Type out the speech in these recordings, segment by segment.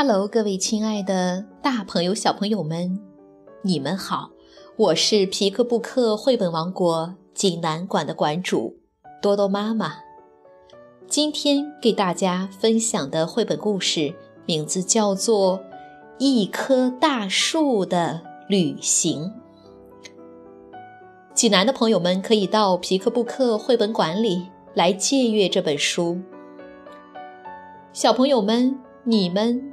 Hello，各位亲爱的大朋友、小朋友们，你们好！我是皮克布克绘本王国济南馆的馆主多多妈妈。今天给大家分享的绘本故事名字叫做《一棵大树的旅行》。济南的朋友们可以到皮克布克绘本馆里来借阅这本书。小朋友们，你们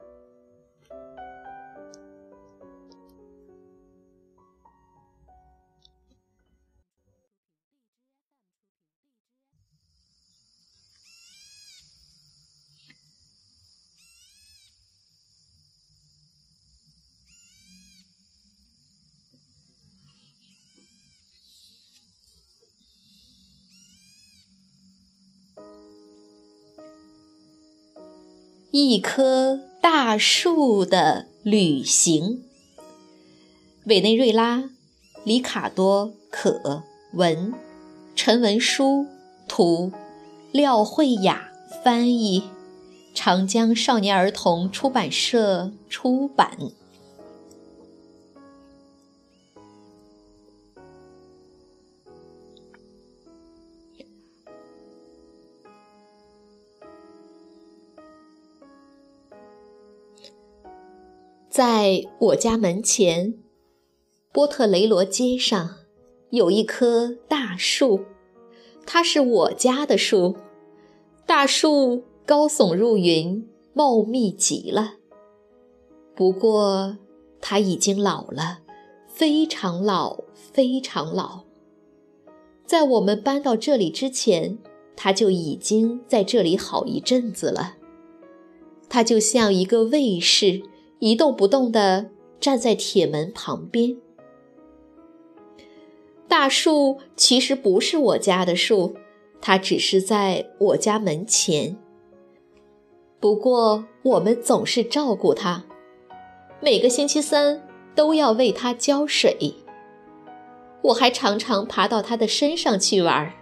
一棵大树的旅行。委内瑞拉，里卡多·可文，陈文书图，廖慧雅翻译，长江少年儿童出版社出版。在我家门前，波特雷罗街上，有一棵大树，它是我家的树。大树高耸入云，茂密极了。不过，它已经老了，非常老，非常老。在我们搬到这里之前，它就已经在这里好一阵子了。它就像一个卫士。一动不动地站在铁门旁边。大树其实不是我家的树，它只是在我家门前。不过我们总是照顾它，每个星期三都要为它浇水。我还常常爬到它的身上去玩，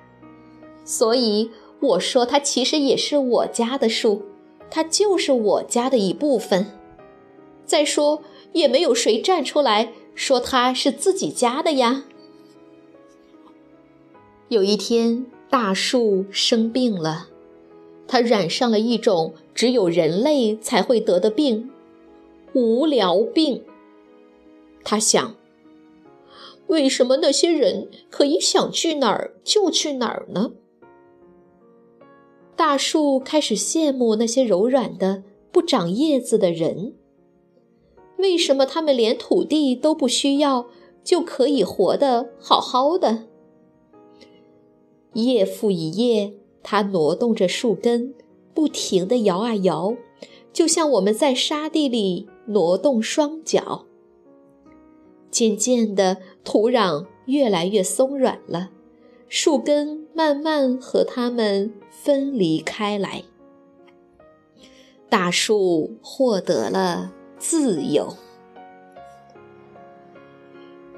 所以我说它其实也是我家的树，它就是我家的一部分。再说，也没有谁站出来说它是自己家的呀。有一天，大树生病了，它染上了一种只有人类才会得的病——无聊病。他想：为什么那些人可以想去哪儿就去哪儿呢？大树开始羡慕那些柔软的、不长叶子的人。为什么他们连土地都不需要，就可以活得好好的？夜复一夜，它挪动着树根，不停地摇啊摇，就像我们在沙地里挪动双脚。渐渐的，土壤越来越松软了，树根慢慢和它们分离开来。大树获得了。自由。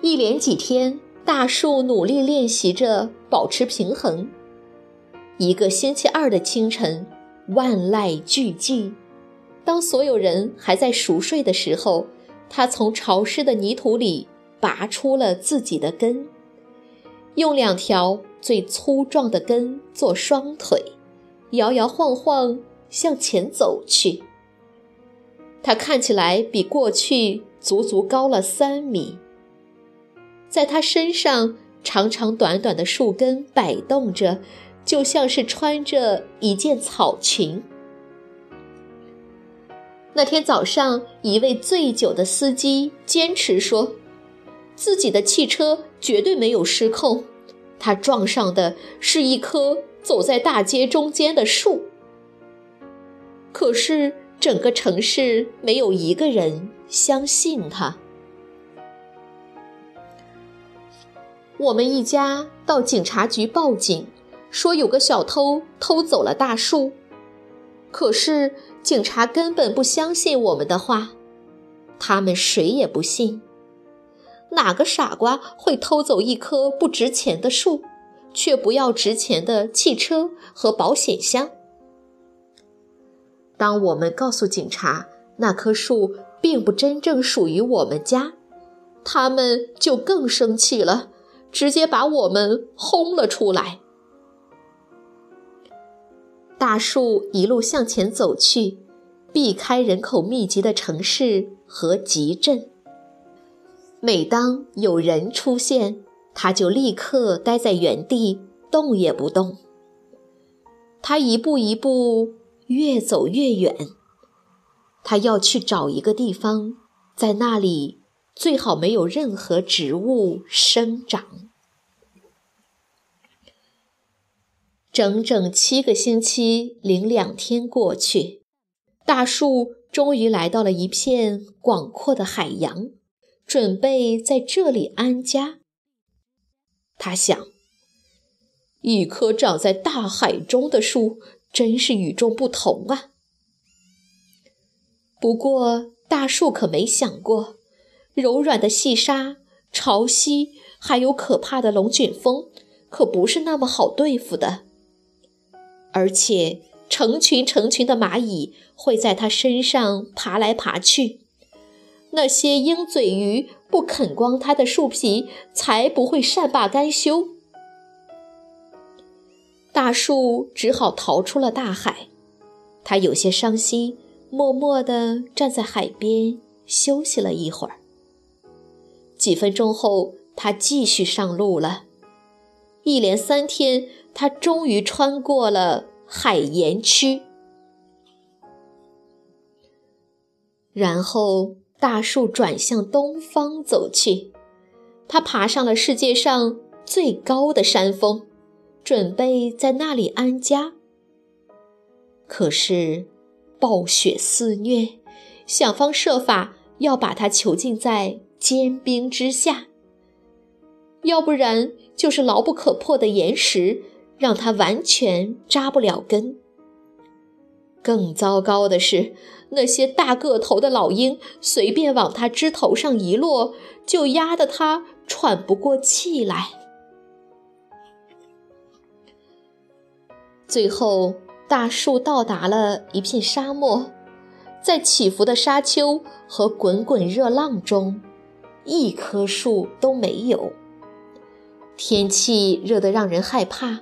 一连几天，大树努力练习着保持平衡。一个星期二的清晨，万籁俱寂，当所有人还在熟睡的时候，他从潮湿的泥土里拔出了自己的根，用两条最粗壮的根做双腿，摇摇晃晃向前走去。它看起来比过去足足高了三米，在它身上长长短短的树根摆动着，就像是穿着一件草裙。那天早上，一位醉酒的司机坚持说，自己的汽车绝对没有失控，他撞上的是一棵走在大街中间的树。可是。整个城市没有一个人相信他。我们一家到警察局报警，说有个小偷偷走了大树，可是警察根本不相信我们的话，他们谁也不信。哪个傻瓜会偷走一棵不值钱的树，却不要值钱的汽车和保险箱？当我们告诉警察那棵树并不真正属于我们家，他们就更生气了，直接把我们轰了出来。大树一路向前走去，避开人口密集的城市和集镇。每当有人出现，他就立刻待在原地，动也不动。他一步一步越走越远，他要去找一个地方，在那里最好没有任何植物生长。整整七个星期零两天过去，大树终于来到了一片广阔的海洋。准备在这里安家。他想，一棵长在大海中的树真是与众不同啊。不过，大树可没想过，柔软的细沙、潮汐，还有可怕的龙卷风，可不是那么好对付的。而且，成群成群的蚂蚁会在它身上爬来爬去。那些鹰嘴鱼不啃光它的树皮，才不会善罢甘休。大树只好逃出了大海，他有些伤心，默默地站在海边休息了一会儿。几分钟后，他继续上路了。一连三天，他终于穿过了海盐区，然后。大树转向东方走去，他爬上了世界上最高的山峰，准备在那里安家。可是，暴雪肆虐，想方设法要把它囚禁在坚冰之下，要不然就是牢不可破的岩石，让他完全扎不了根。更糟糕的是，那些大个头的老鹰随便往他枝头上一落，就压得他喘不过气来。最后，大树到达了一片沙漠，在起伏的沙丘和滚滚热浪中，一棵树都没有。天气热得让人害怕，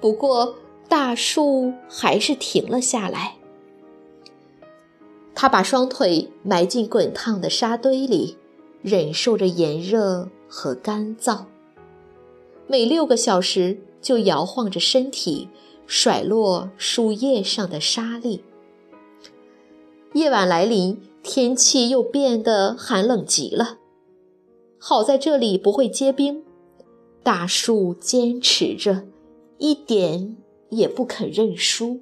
不过。大树还是停了下来。他把双腿埋进滚烫的沙堆里，忍受着炎热和干燥。每六个小时就摇晃着身体，甩落树叶上的沙粒。夜晚来临，天气又变得寒冷极了。好在这里不会结冰，大树坚持着，一点。也不肯认输。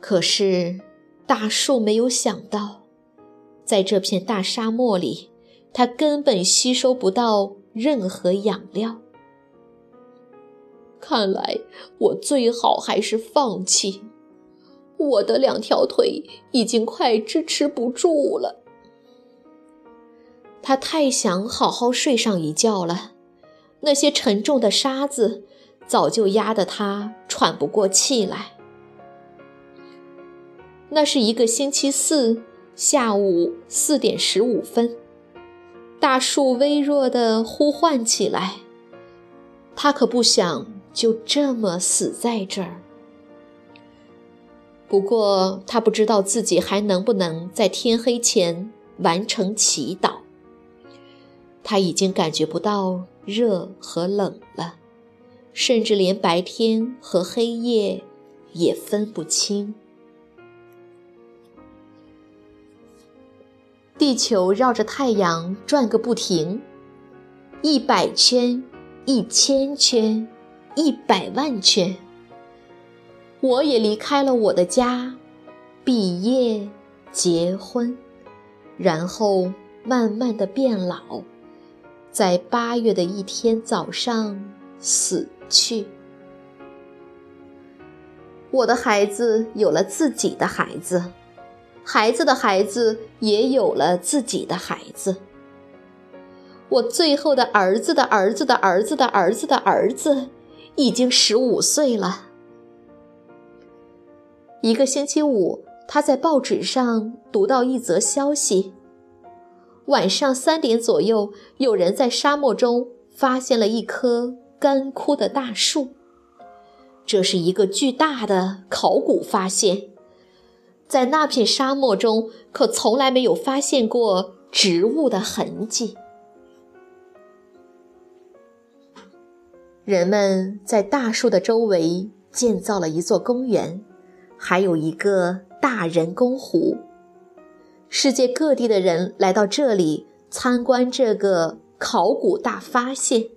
可是，大树没有想到，在这片大沙漠里，它根本吸收不到任何养料。看来，我最好还是放弃。我的两条腿已经快支持不住了。他太想好好睡上一觉了。那些沉重的沙子早就压得他喘不过气来。那是一个星期四下午四点十五分，大树微弱地呼唤起来。他可不想就这么死在这儿。不过他不知道自己还能不能在天黑前完成祈祷。他已经感觉不到。热和冷了，甚至连白天和黑夜也分不清。地球绕着太阳转个不停，一百圈、一千圈、一百万圈。我也离开了我的家，毕业、结婚，然后慢慢的变老。在八月的一天早上死去。我的孩子有了自己的孩子，孩子的孩子也有了自己的孩子。我最后的儿子的儿子的儿子的儿子的儿子，已经十五岁了。一个星期五，他在报纸上读到一则消息：晚上三点左右，有人在沙漠中发现了一棵干枯的大树。这是一个巨大的考古发现，在那片沙漠中，可从来没有发现过植物的痕迹。人们在大树的周围建造了一座公园，还有一个大人工湖。世界各地的人来到这里参观这个考古大发现，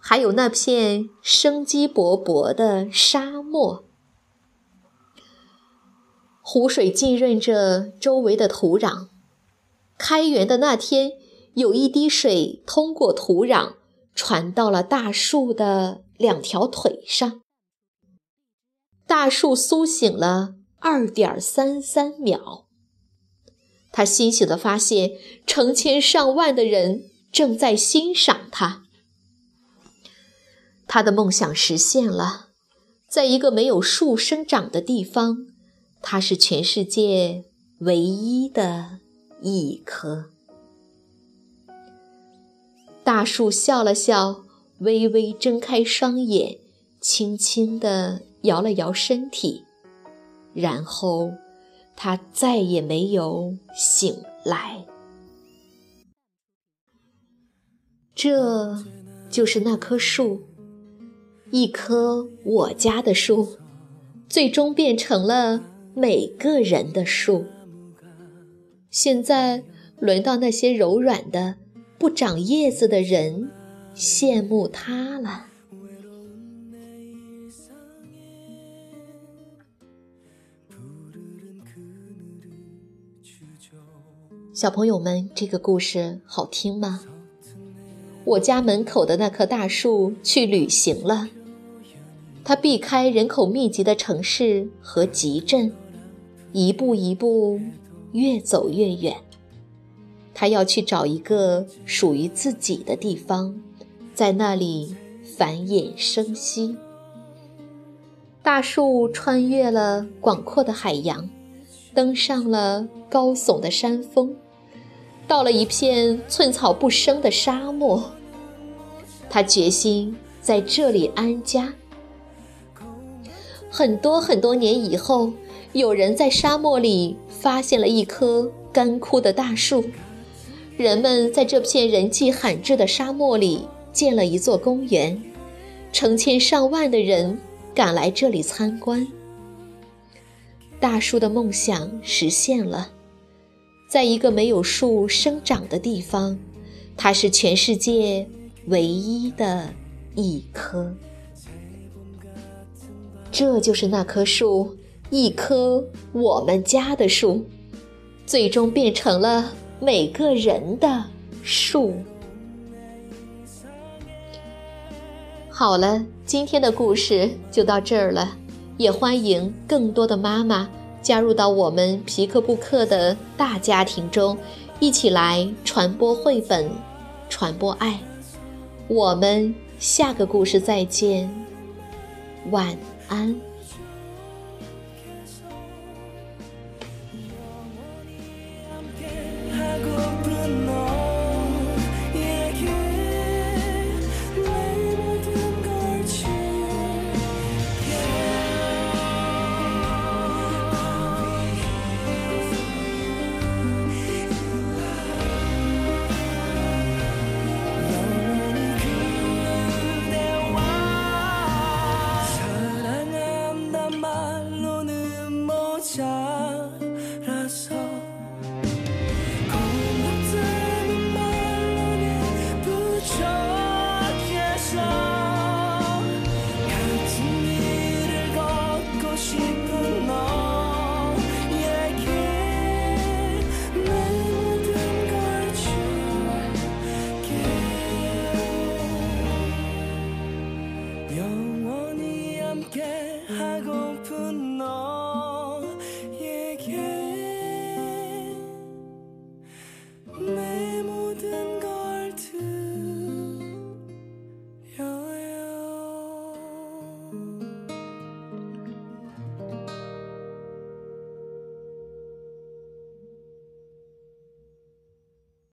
还有那片生机勃勃的沙漠。湖水浸润着周围的土壤。开园的那天，有一滴水通过土壤。传到了大树的两条腿上，大树苏醒了二点三三秒。他欣喜地发现，成千上万的人正在欣赏他。他的梦想实现了，在一个没有树生长的地方，他是全世界唯一的一棵。大树笑了笑，微微睁开双眼，轻轻地摇了摇身体，然后它再也没有醒来。这就是那棵树，一棵我家的树，最终变成了每个人的树。现在轮到那些柔软的。不长叶子的人羡慕他了。小朋友们，这个故事好听吗？我家门口的那棵大树去旅行了，它避开人口密集的城市和集镇，一步一步越走越远。他要去找一个属于自己的地方，在那里繁衍生息。大树穿越了广阔的海洋，登上了高耸的山峰，到了一片寸草不生的沙漠。他决心在这里安家。很多很多年以后，有人在沙漠里发现了一棵干枯的大树。人们在这片人迹罕至的沙漠里建了一座公园，成千上万的人赶来这里参观。大树的梦想实现了，在一个没有树生长的地方，它是全世界唯一的一棵。这就是那棵树，一棵我们家的树，最终变成了。每个人的树。好了，今天的故事就到这儿了。也欢迎更多的妈妈加入到我们皮克布克的大家庭中，一起来传播绘本，传播爱。我们下个故事再见，晚安。